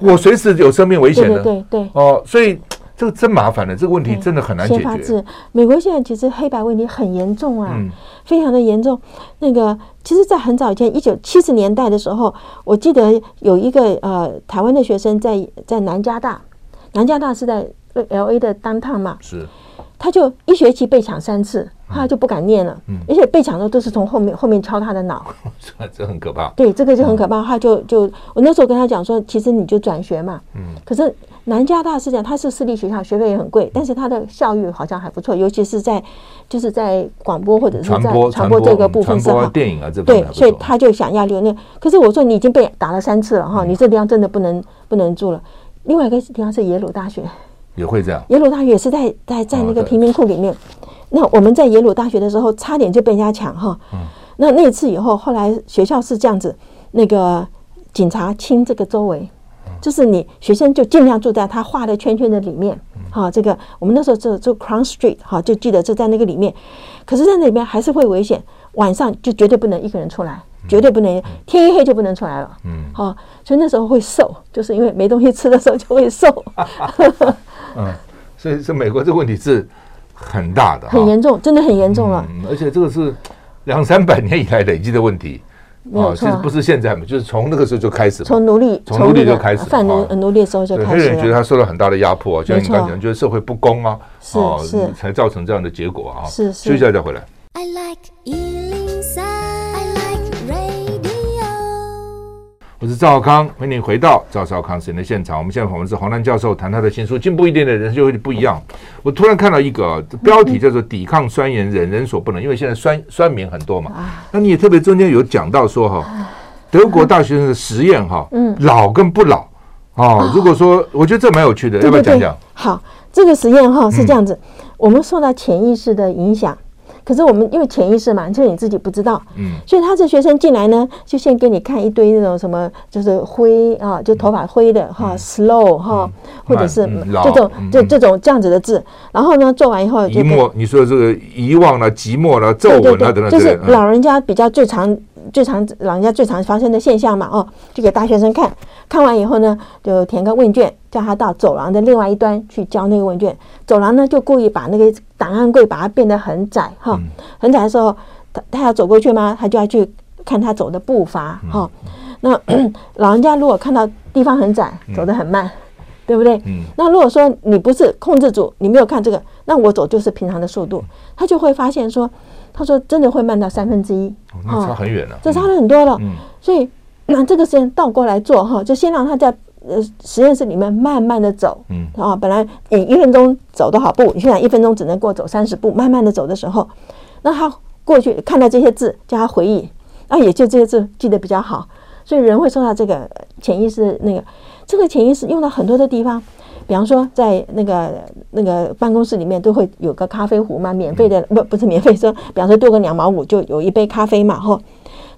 Speaker 1: 我随时有生命危险的？对对哦，所以。这个真麻烦了，这个问题真的很难解决。
Speaker 2: 美国现在其实黑白问题很严重啊，嗯、非常的严重。那个，其实，在很早以前，一九七十年代的时候，我记得有一个呃台湾的学生在在南加大，南加大是在 L A 的 downtown 嘛，是，他就一学期被抢三次，他就不敢念了，嗯、而且被抢的都是从后面后面敲他的脑，
Speaker 1: 这很可怕。
Speaker 2: 对，这个就很可怕。嗯、他就就我那时候跟他讲说，其实你就转学嘛，嗯，可是。南加大是这样，它是私立学校，学费也很贵，但是它的教育好像还不错，尤其是在就是在广播或者是在传播这个部分上，
Speaker 1: 电影啊这
Speaker 2: 对，所以他就想要留念。可是我说你已经被打了三次了哈，你这地方真的不能不能住了。另外一个地方是耶鲁大学，
Speaker 1: 也会这样。
Speaker 2: 耶鲁大学也是在在在那个贫民窟里面。那我们在耶鲁大学的时候，差点就被人家抢哈。那那次以后，后来学校是这样子，那个警察清这个周围。就是你学生就尽量住在他画的圈圈的里面，好，这个我们那时候就就 Crown Street，好，就记得就在那个里面。可是，在那里面还是会危险，晚上就绝对不能一个人出来，绝对不能天一黑就不能出来了。嗯，好，所以那时候会瘦，就是因为没东西吃的时候就会瘦。
Speaker 1: 嗯，所以这美国这个问题是很大的，
Speaker 2: 很严重，真的很严重了。
Speaker 1: 嗯而且这个是两三百年以来累积的问题。哦，其实不是现在嘛，就是从那个时候就开始，
Speaker 2: 从奴隶，
Speaker 1: 从奴隶就开始，
Speaker 2: 贩奴奴隶的时候就开始。
Speaker 1: 黑人觉得他受到很大的压迫，就像你刚讲，觉得社会不公啊，哦，才造成这样的结果啊。是是，休息一下再回来。I like 赵少康，欢迎你回到赵少康实验的现场。我们现在访问是黄南教授，谈他的新书《进步一点的，人生就会不一样》。我突然看到一个标题叫做“抵抗酸盐，人人所不能”，因为现在酸酸民很多嘛。那你也特别中间有讲到说哈，德国大学生的实验哈，嗯，老跟不老啊。如果说，我觉得这蛮有趣的，要不要讲讲？
Speaker 2: 好，这个实验哈是这样子，我们受到潜意识的影响。可是我们因为潜意识嘛，就是你自己不知道，嗯，所以他这学生进来呢，就先给你看一堆那种什么，就是灰啊，就头发灰的哈，slow 哈，或者是这种这这种这样子的字，然后呢做完以后，
Speaker 1: 遗忘，你说这个遗忘了、寂寞了、皱纹了等等，
Speaker 2: 就是老人家比较最常。最常老人家最常发生的现象嘛，哦，就给大学生看，看完以后呢，就填个问卷，叫他到走廊的另外一端去交那个问卷。走廊呢，就故意把那个档案柜把它变得很窄，哈、哦，很窄的时候，他他要走过去吗？他就要去看他走的步伐，哈、哦。那 老人家如果看到地方很窄，走得很慢，对不对？那如果说你不是控制住，你没有看这个，那我走就是平常的速度，他就会发现说。他说：“真的会慢到三分之一，
Speaker 1: 哦，那差很远了，
Speaker 2: 这差了很多了。嗯，所以那这个实验倒过来做哈，就先让他在呃实验室里面慢慢的走，嗯。啊，本来你一分钟走多少步，你现在一分钟只能过走三十步，慢慢的走的时候，那他过去看到这些字，叫他回忆，啊，也就这些字记得比较好，所以人会受到这个潜意识那个，这个潜意识用到很多的地方。”比方说，在那个那个办公室里面都会有个咖啡壶嘛，免费的不不是免费说，比方说多个两毛五就有一杯咖啡嘛，哈。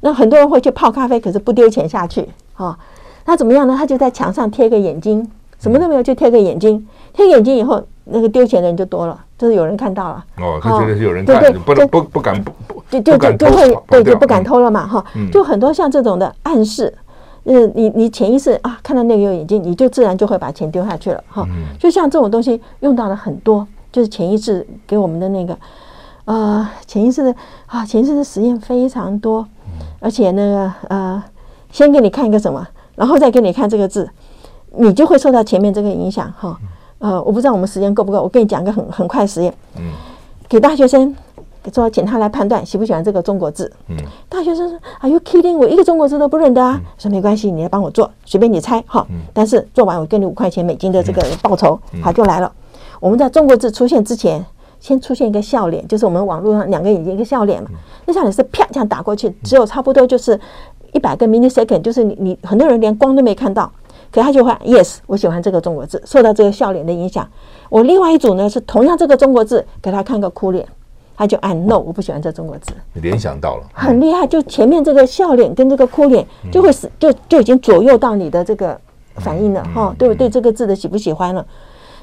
Speaker 2: 那很多人会去泡咖啡，可是不丢钱下去，哈。那怎么样呢？他就在墙上贴个眼睛，什么都没有就贴个眼睛，贴眼睛以后，那个丢钱的人就多了，就是有人看到了。
Speaker 1: 哦，他觉得是有人看，对对，不能不不敢不
Speaker 2: 就就就就会对就不敢偷了嘛，哈。就很多像这种的暗示。嗯，你你潜意识啊，看到那个有眼睛，你就自然就会把钱丢下去了哈。就像这种东西用到了很多，就是潜意识给我们的那个，呃，潜意识的啊，潜意识的实验非常多，而且那个呃，先给你看一个什么，然后再给你看这个字，你就会受到前面这个影响哈。呃，我不知道我们时间够不够，我跟你讲个很很快实验，给大学生。说请他来判断喜不喜欢这个中国字。嗯，大学生说：“Are you kidding？我一个中国字都不认得啊。”说没关系，你来帮我做，随便你猜哈。但是做完我给你五块钱美金的这个报酬。好，就来了。我们在中国字出现之前，先出现一个笑脸，就是我们网络上两个眼睛一个笑脸嘛。那笑脸是啪这样打过去，只有差不多就是一百个 millisecond，就是你你很多人连光都没看到，可他就会 yes，我喜欢这个中国字，受到这个笑脸的影响。我另外一组呢是同样这个中国字，给他看个哭脸。他就按 no，我不喜欢这中国字。
Speaker 1: 你联想到了，
Speaker 2: 很厉害。就前面这个笑脸跟这个哭脸，就会使就就已经左右到你的这个反应了哈，对不对？这个字的喜不喜欢了？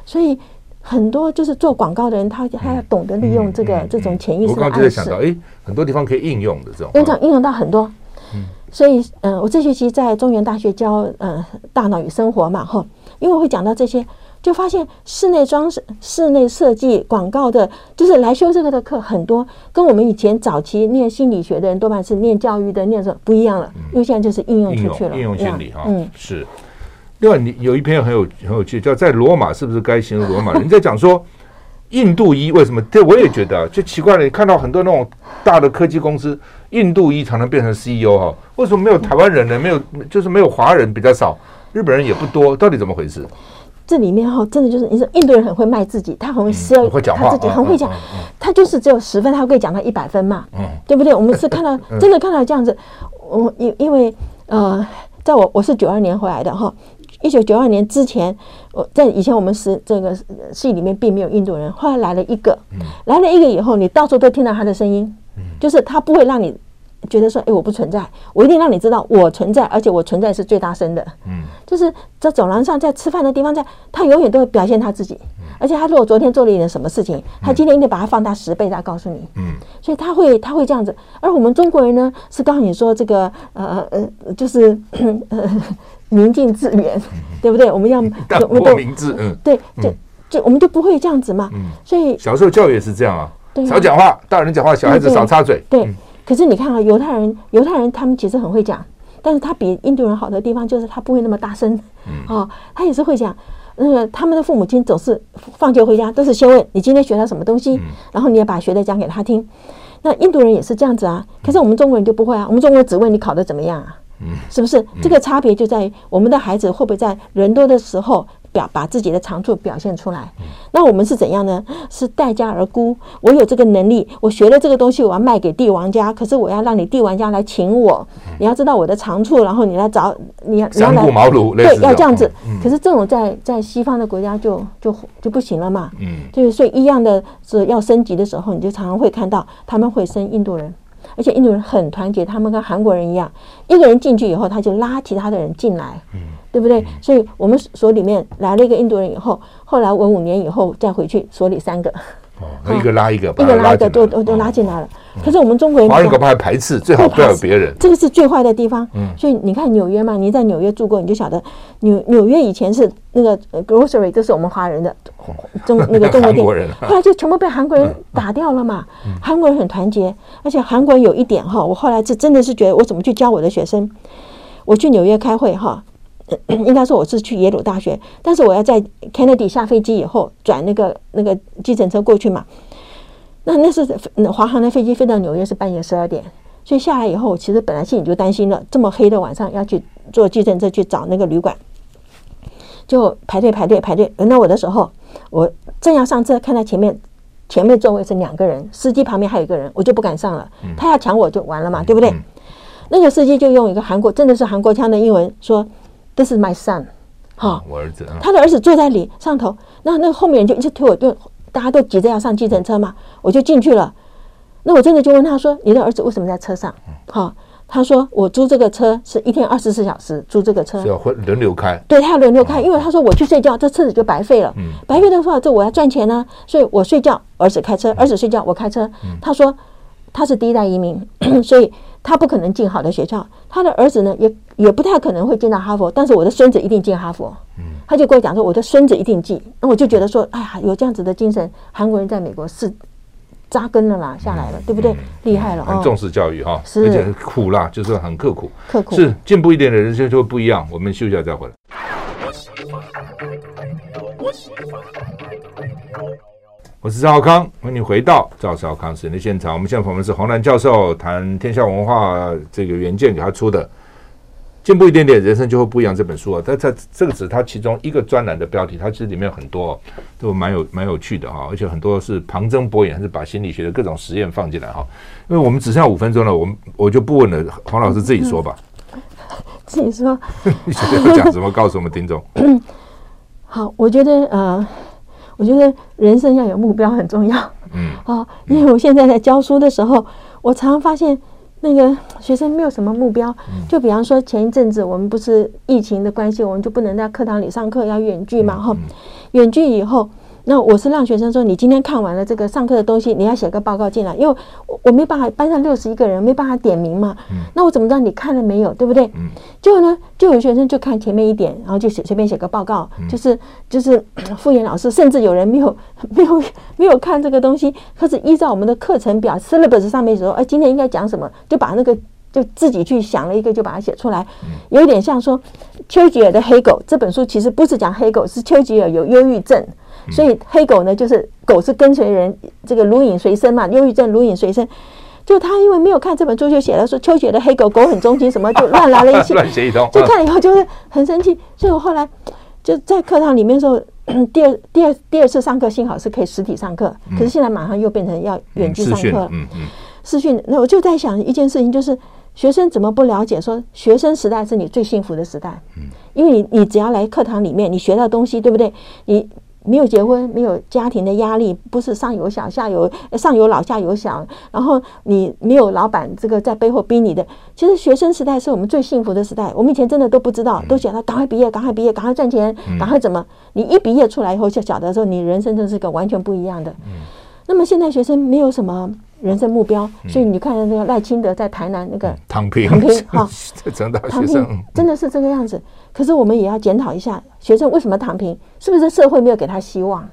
Speaker 2: 所以很多就是做广告的人，他他要懂得利用这个这种潜意识的暗示。我刚刚就在想到，哎，很多地方可以应用的这种，应用应用到很多。所以嗯，我这学期在中原大学教嗯大脑与生活嘛哈，因为我会讲到这些。就发现室内装饰、室内设计、广告的，就是来修这个的课很多，跟我们以前早期念心理学的人多半是念教育的，念什么不一样了，因为现在就是应用出去了，
Speaker 1: 应用心理哈，嗯，是。另外，你有一篇很有很有趣，叫在罗马是不是该形容罗马人？你在讲说印度医为什么？这，我也觉得就奇怪了。你看到很多那种大的科技公司，印度医常常变成 CEO 哈，为什么没有台湾人呢？没有，就是没有华人比较少，日本人也不多，到底怎么回事？
Speaker 2: 这里面哈，真的就是你说印度人很会卖自己，他很会 sell，他自己很会讲，他就是只有十分，他可以讲到一百分嘛，对不对？我们是看到 真的看到这样子，我因因为呃，在我我是九二年回来的哈，一九九二年之前，我在以前我们是这个系里面并没有印度人，后来来了一个，来了一个以后，你到处都听到他的声音，就是他不会让你。觉得说，哎，我不存在，我一定让你知道我存在，而且我存在是最大声的。嗯，就是在走廊上，在吃饭的地方，在他永远都会表现他自己。而且他如果昨天做了一点什么事情，他今天一定把它放大十倍，再告诉你。嗯，所以他会他会这样子。而我们中国人呢，是告诉你说这个呃呃，就是呃宁静致远，对不对？我们要
Speaker 1: 淡泊明志。嗯，
Speaker 2: 对，就就我们就不会这样子嘛。嗯，所以
Speaker 1: 小时候教育也是这样啊，少讲话，大人讲话，小孩子少插嘴。
Speaker 2: 对。可是你看啊，犹太人，犹太人他们其实很会讲，但是他比印度人好的地方就是他不会那么大声，哦，他也是会讲。那个他们的父母亲总是放学回家都是先问你今天学到什么东西，然后你也把学的讲给他听。那印度人也是这样子啊，可是我们中国人就不会啊，我们中国人只问你考的怎么样啊，是不是？这个差别就在于我们的孩子会不会在人多的时候。表把自己的长处表现出来，那我们是怎样呢？是待价而沽。我有这个能力，我学了这个东西，我要卖给帝王家。可是我要让你帝王家来请我，你要知道我的长处，然后你来找你要你要来
Speaker 1: 茅庐，
Speaker 2: 对，要这样子。可是这种在在西方的国家就就就不行了嘛。嗯，就是所以一样的是要升级的时候，你就常常会看到他们会升印度人，而且印度人很团结，他们跟韩国人一样，一个人进去以后，他就拉其他的人进来。嗯。对不对？所以我们所里面来了一个印度人以后，后来我五年以后再回去，所里三个，
Speaker 1: 哦，一个拉一个，
Speaker 2: 一个拉一个，都都都拉进来了。可是我们中国人
Speaker 1: 华人恐怕还排斥，最好不要有别人。
Speaker 2: 这个是最坏的地方。所以你看纽约嘛，你在纽约住过，你就晓得纽纽约以前是那个 grocery，都是我们华人的中那个中国店，后来就全部被韩国人打掉了嘛。韩国人很团结，而且韩国人有一点哈，我后来是真的是觉得，我怎么去教我的学生？我去纽约开会哈。应该说我是去耶鲁大学，但是我要在 Kennedy 下飞机以后转那个那个计程车过去嘛。那那是华航的飞机飞到纽约是半夜十二点，所以下来以后，其实本来心里就担心了，这么黑的晚上要去坐计程车去找那个旅馆，就排队排队排队。轮到我的时候，我正要上车，看到前面前面座位是两个人，司机旁边还有一个人，我就不敢上了。他要抢我就完了嘛，对不对？那个司机就用一个韩国真的是韩国腔的英文说。This is my son，好，
Speaker 1: 我儿子，
Speaker 2: 他的儿子坐在里上头，那那后面人就一直推我，就大家都急着要上计程车嘛，我就进去了。那我真的就问他说：“你的儿子为什么在车上？”好，他说：“我租这个车是一天二十四小时租这个车，
Speaker 1: 要轮流开。”
Speaker 2: 对，他要轮流开，因为他说我去睡觉，这车子就白费了。白费的话，这我要赚钱呢，所以我睡觉，儿子开车，儿子睡觉，我开车。他说他是第一代移民，所以。他不可能进好的学校，他的儿子呢，也也不太可能会进到哈佛，但是我的孙子一定进哈佛。嗯，他就跟我讲说，我的孙子一定进。那我就觉得说，哎呀，有这样子的精神，韩国人在美国是扎根了啦，下来了，对不对？厉害了，
Speaker 1: 很重视教育哈，
Speaker 2: 是，
Speaker 1: 而且苦啦，就是很刻苦，
Speaker 2: 刻苦
Speaker 1: 是进步一点的人生就会不一样。我们休息一下再回来。我是赵少康，欢迎你回到赵少康时间的现场。我们现在访问是黄澜教授，谈天下文化这个原件给他出的《进步一点点，人生就会不一样》这本书啊。但这这个只是他其中一个专栏的标题，它其实里面有很多都蛮有蛮有趣的哈，而且很多是旁征博引，还是把心理学的各种实验放进来哈。因为我们只剩下五分钟了，我们我就不问了，黄老师自己说吧。
Speaker 2: 自己说，
Speaker 1: 你现在要讲什么？告诉我们听众。
Speaker 2: 好，我觉得呃。我觉得人生要有目标很重要。嗯，啊，因为我现在在教书的时候，我常常发现那个学生没有什么目标。就比方说前一阵子我们不是疫情的关系，我们就不能在课堂里上课，要远距嘛，哈，远距以后。那我是让学生说，你今天看完了这个上课的东西，你要写个报告进来，因为我我没办法，班上六十一个人没办法点名嘛。那我怎么知道你看了没有，对不对？结果呢，就有学生就看前面一点，然后就写随便写个报告，就是就是敷衍老师，甚至有人没有 没有没有看这个东西，可是依照我们的课程表 syllabus 上面说，哎，今天应该讲什么，就把那个就自己去想了一个，就把它写出来，有点像说丘吉尔的《黑狗》这本书，其实不是讲黑狗，是丘吉尔有忧郁症。所以黑狗呢，就是狗是跟随人，这个如影随身嘛，忧郁症如影随身。就他因为没有看这本书，就写了说秋雪的黑狗，狗很忠心，什么就乱来了一些，
Speaker 1: 乱写一通。
Speaker 2: 就看了以后就是很生气，所以我后来就在课堂里面的时候，第二第二第二次上课幸好是可以实体上课，可是现在马上又变成要远距上课。嗯嗯。视讯，那我就在想一件事情，就是学生怎么不了解说学生时代是你最幸福的时代？嗯，因为你你只要来课堂里面，你学到东西，对不对？你。没有结婚，没有家庭的压力，不是上有小下有上有老下有小，然后你没有老板这个在背后逼你的。其实学生时代是我们最幸福的时代。我们以前真的都不知道，都想到赶快毕业，赶快毕业，赶快赚钱，赶快怎么？你一毕业出来以后，就晓得说你人生真是个完全不一样的。那么现在学生没有什么。人生目标，所以你看那个赖清德在台南那个
Speaker 1: 躺平，
Speaker 2: 躺平 哈，
Speaker 1: 真的躺平
Speaker 2: 真的是这个样子。可是我们也要检讨一下，学生为什么躺平？是不是社会没有给他希望？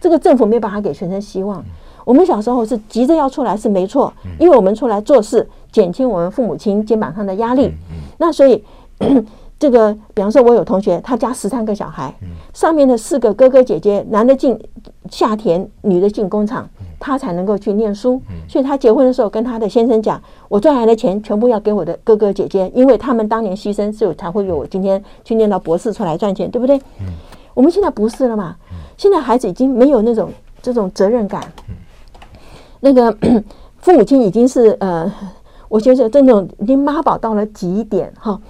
Speaker 2: 这个政府没有办法给学生希望。我们小时候是急着要出来是没错，因为我们出来做事，减轻我们父母亲肩膀上的压力。那所以这个，比方说，我有同学，他家十三个小孩，上面的四个哥哥姐姐，男的进下田，女的进工厂，他才能够去念书。所以他结婚的时候跟他的先生讲：“我赚来的钱全部要给我的哥哥姐姐，因为他们当年牺牲，所以才会有我今天去念到博士出来赚钱，对不对？”我们现在不是了嘛？现在孩子已经没有那种这种责任感，那个 父母亲已经是呃。我觉得这种已经妈宝到了极点哈，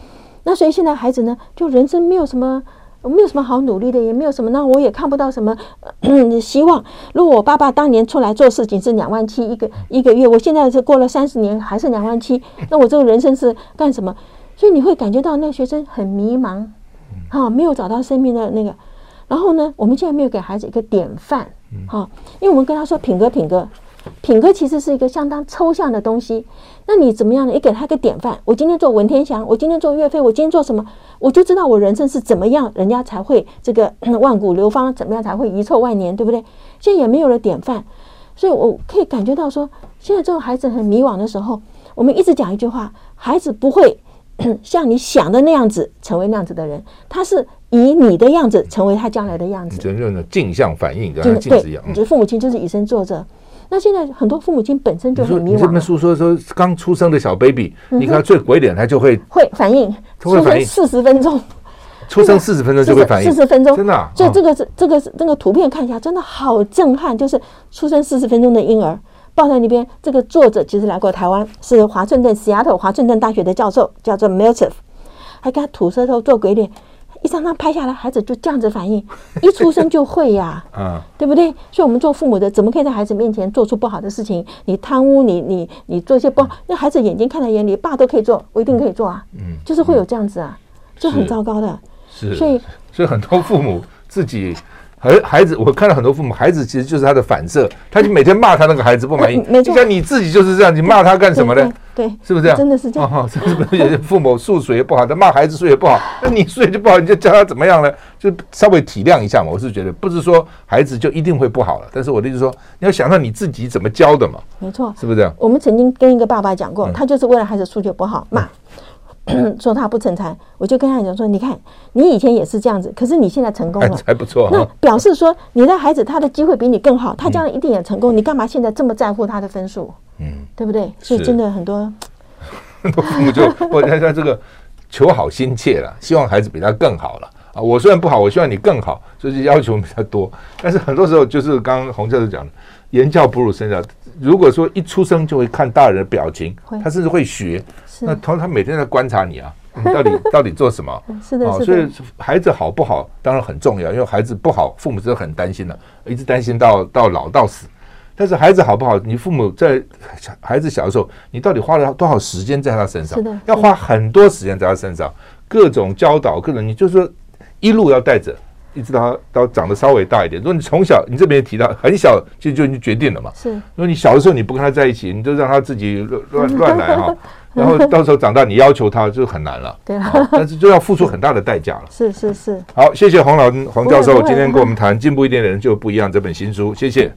Speaker 2: 那所以现在孩子呢，就人生没有什么，没有什么好努力的，也没有什么，那我也看不到什么希望。如果我爸爸当年出来做事情是两万七一个一个月，我现在是过了三十年还是两万七，那我这个人生是干什么？所以你会感觉到那学生很迷茫，哈，没有找到生命的那个。然后呢，我们现在没有给孩子一个典范，哈，因为我们跟他说品格，品格。品格其实是一个相当抽象的东西，那你怎么样呢？你给他一个典范。我今天做文天祥，我今天做岳飞，我今天做什么？我就知道我人生是怎么样，人家才会这个万古流芳，怎么样才会遗臭万年，对不对？现在也没有了典范，所以我可以感觉到说，现在这种孩子很迷惘的时候，我们一直讲一句话：孩子不会像你想的那样子成为那样子的人，他是以你的样子成为他将来的样子。
Speaker 1: 真正的镜像反应，跟镜子一样。
Speaker 2: 你觉得父母亲就是以身作则。那现在很多父母亲本身就很迷惘。
Speaker 1: 你这本书说说刚出生的小 baby，你看最鬼脸，他就会
Speaker 2: 会反应，出生四十分钟，
Speaker 1: 出生四十分钟就会反应，
Speaker 2: 四十分钟
Speaker 1: 真的。
Speaker 2: 就这个是这个是这个图片看一下，真的好震撼。就是出生四十分钟的婴儿抱在那边，这个作者其实来过台湾，是华盛顿西雅图华盛顿大学的教授，叫做 Milton，还给他吐舌头做鬼脸。一张张拍下来，孩子就这样子反应，一出生就会呀，啊，对不对？所以，我们做父母的怎么可以在孩子面前做出不好的事情？你贪污，你你你做一些不好，那孩子眼睛看在眼里，爸都可以做，我一定可以做啊，嗯，就是会有这样子啊，就很糟糕的，
Speaker 1: 是，所以所以很多父母自己。孩孩子，我看到很多父母，孩子其实就是他的反射，他就每天骂他那个孩子不满意。
Speaker 2: 没错，
Speaker 1: 就像你自己就是这样，你骂他干什么呢？
Speaker 2: 对，
Speaker 1: 是不是这样？
Speaker 2: 真的是这样。
Speaker 1: 哦，是不是 有些父母数学也不好，他骂孩子数学不好，那你数学就不好，你就教他怎么样呢？就稍微体谅一下嘛。我是觉得，不是说孩子就一定会不好了，但是我的意思说，你要想到你自己怎么教的嘛。
Speaker 2: 没错，
Speaker 1: 是不是这样？
Speaker 2: 我们曾经跟一个爸爸讲过，他就是为了孩子数学不好骂。说他不成才，我就跟他讲说：“你看，你以前也是这样子，可是你现在成功了，
Speaker 1: 还不错。
Speaker 2: 那表示说，你的孩子他的机会比你更好，他将来一定也成功。你干嘛现在这么在乎他的分数？嗯，对不对？所以真的很多
Speaker 1: 很多父母就我在在这个求好心切了，希望孩子比他更好了啊。我虽然不好，我希望你更好，所以要求比较多。但是很多时候就是刚刚洪教授讲的，言教不如身教。如果说一出生就会看大人的表情，他甚至会学。”那他他每天在观察你啊，你到底到底做什么？
Speaker 2: 是的，
Speaker 1: 哦，所以孩子好不好当然很重要，因为孩子不好，父母是很担心的，一直担心到到老到死。但是孩子好不好，你父母在孩子小的时候，你到底花了多少时间在他身上？要花很多时间在他身上，各种教导，各种你就是说一路要带着，一直到到长得稍微大一点。如果你从小，你这边也提到很小就就已经决定了嘛。
Speaker 2: 是，如
Speaker 1: 果你小的时候你不跟他在一起，你就让他自己乱乱乱来哈。然后到时候长大，你要求他就很难了。对啊，但是就要付出很大的代价了。
Speaker 2: 是是是。
Speaker 1: 好，谢谢黄老黄教授今天跟我们谈《进步一点点的人就不一样》这本新书，谢谢。